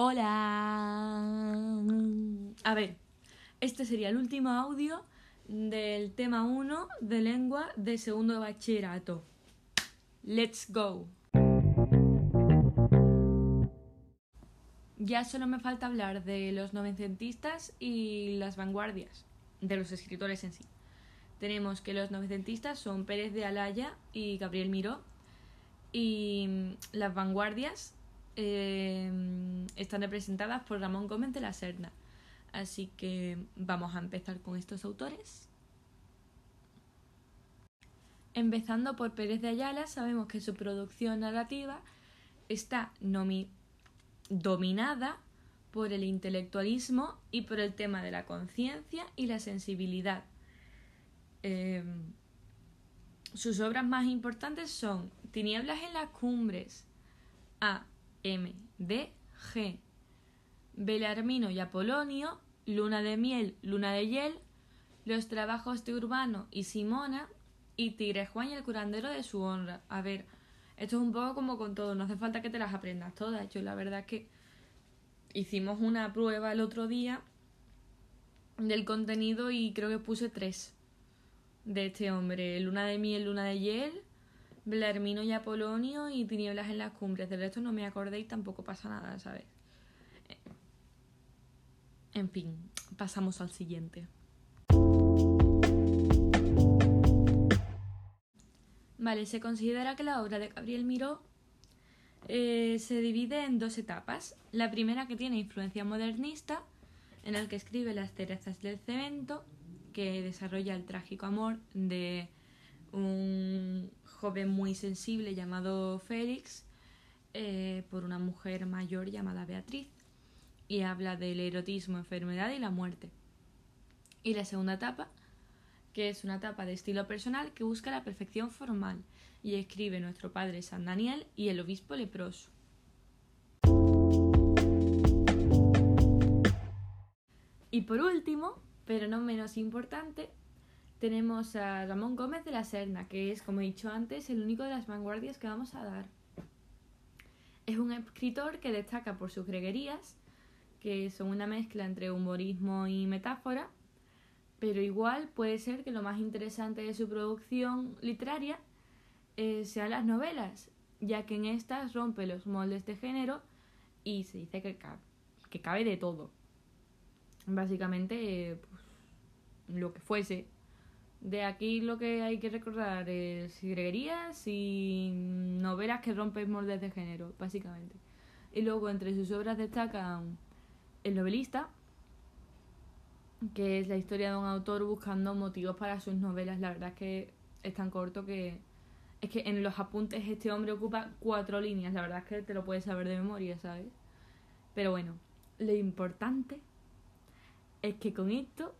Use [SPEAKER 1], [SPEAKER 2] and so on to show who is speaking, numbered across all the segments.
[SPEAKER 1] Hola. A ver, este sería el último audio del tema 1 de lengua de segundo de bachillerato. Let's go. Ya solo me falta hablar de los novecentistas y las vanguardias, de los escritores en sí. Tenemos que los novecentistas son Pérez de Alaya y Gabriel Miró, y las vanguardias eh, están representadas por Ramón Gómez de la Serna. Así que vamos a empezar con estos autores. Empezando por Pérez de Ayala, sabemos que su producción narrativa está dominada por el intelectualismo y por el tema de la conciencia y la sensibilidad. Eh, sus obras más importantes son Tinieblas en las cumbres, A, M, D, G, Belarmino y Apolonio, Luna de miel, Luna de hiel, Los trabajos de Urbano y Simona y Tigre Juan y el curandero de su honra. A ver, esto es un poco como con todo, no hace falta que te las aprendas todas. Yo la verdad es que hicimos una prueba el otro día del contenido y creo que puse tres de este hombre. Luna de miel, luna de hiel, Blarmino y Apolonio y Tinieblas en las cumbres. Del resto no me acordé y tampoco pasa nada, ¿sabes? En fin, pasamos al siguiente. Vale, se considera que la obra de Gabriel Miró eh, se divide en dos etapas. La primera que tiene influencia modernista, en la que escribe Las cerezas del cemento, que desarrolla el trágico amor de un joven muy sensible llamado Félix eh, por una mujer mayor llamada Beatriz y habla del erotismo, enfermedad y la muerte. Y la segunda etapa, que es una etapa de estilo personal que busca la perfección formal y escribe nuestro padre San Daniel y el obispo leproso. Y por último, pero no menos importante, tenemos a Ramón Gómez de la Serna, que es, como he dicho antes, el único de las vanguardias que vamos a dar. Es un escritor que destaca por sus greguerías, que son una mezcla entre humorismo y metáfora, pero igual puede ser que lo más interesante de su producción literaria eh, sean las novelas, ya que en estas rompe los moldes de género y se dice que, que cabe de todo. Básicamente, pues, lo que fuese. De aquí lo que hay que recordar es greguerías y novelas que rompen moldes de género, básicamente. Y luego entre sus obras destacan El novelista, que es la historia de un autor buscando motivos para sus novelas. La verdad es que es tan corto que es que en los apuntes este hombre ocupa cuatro líneas. La verdad es que te lo puedes saber de memoria, ¿sabes? Pero bueno, lo importante es que con esto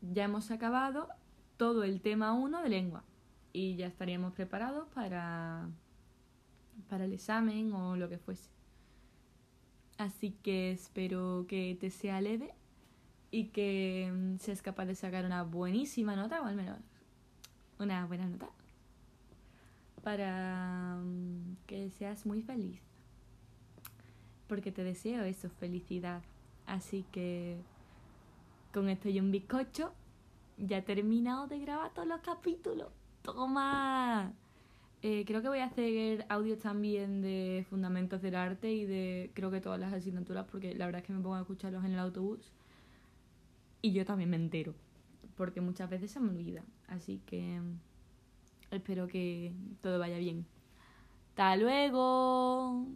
[SPEAKER 1] ya hemos acabado todo el tema 1 de lengua y ya estaríamos preparados para, para el examen o lo que fuese. Así que espero que te sea leve y que mm, seas capaz de sacar una buenísima nota, o al menos una buena nota, para mm, que seas muy feliz. Porque te deseo eso, felicidad. Así que con esto y un bizcocho, ya he terminado de grabar todos los capítulos. ¡Toma! Eh, creo que voy a hacer audios también de fundamentos del arte y de creo que todas las asignaturas porque la verdad es que me pongo a escucharlos en el autobús y yo también me entero porque muchas veces se me olvida. Así que espero que todo vaya bien. ¡Hasta luego!